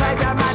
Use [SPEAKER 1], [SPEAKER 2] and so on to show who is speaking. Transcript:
[SPEAKER 1] I got my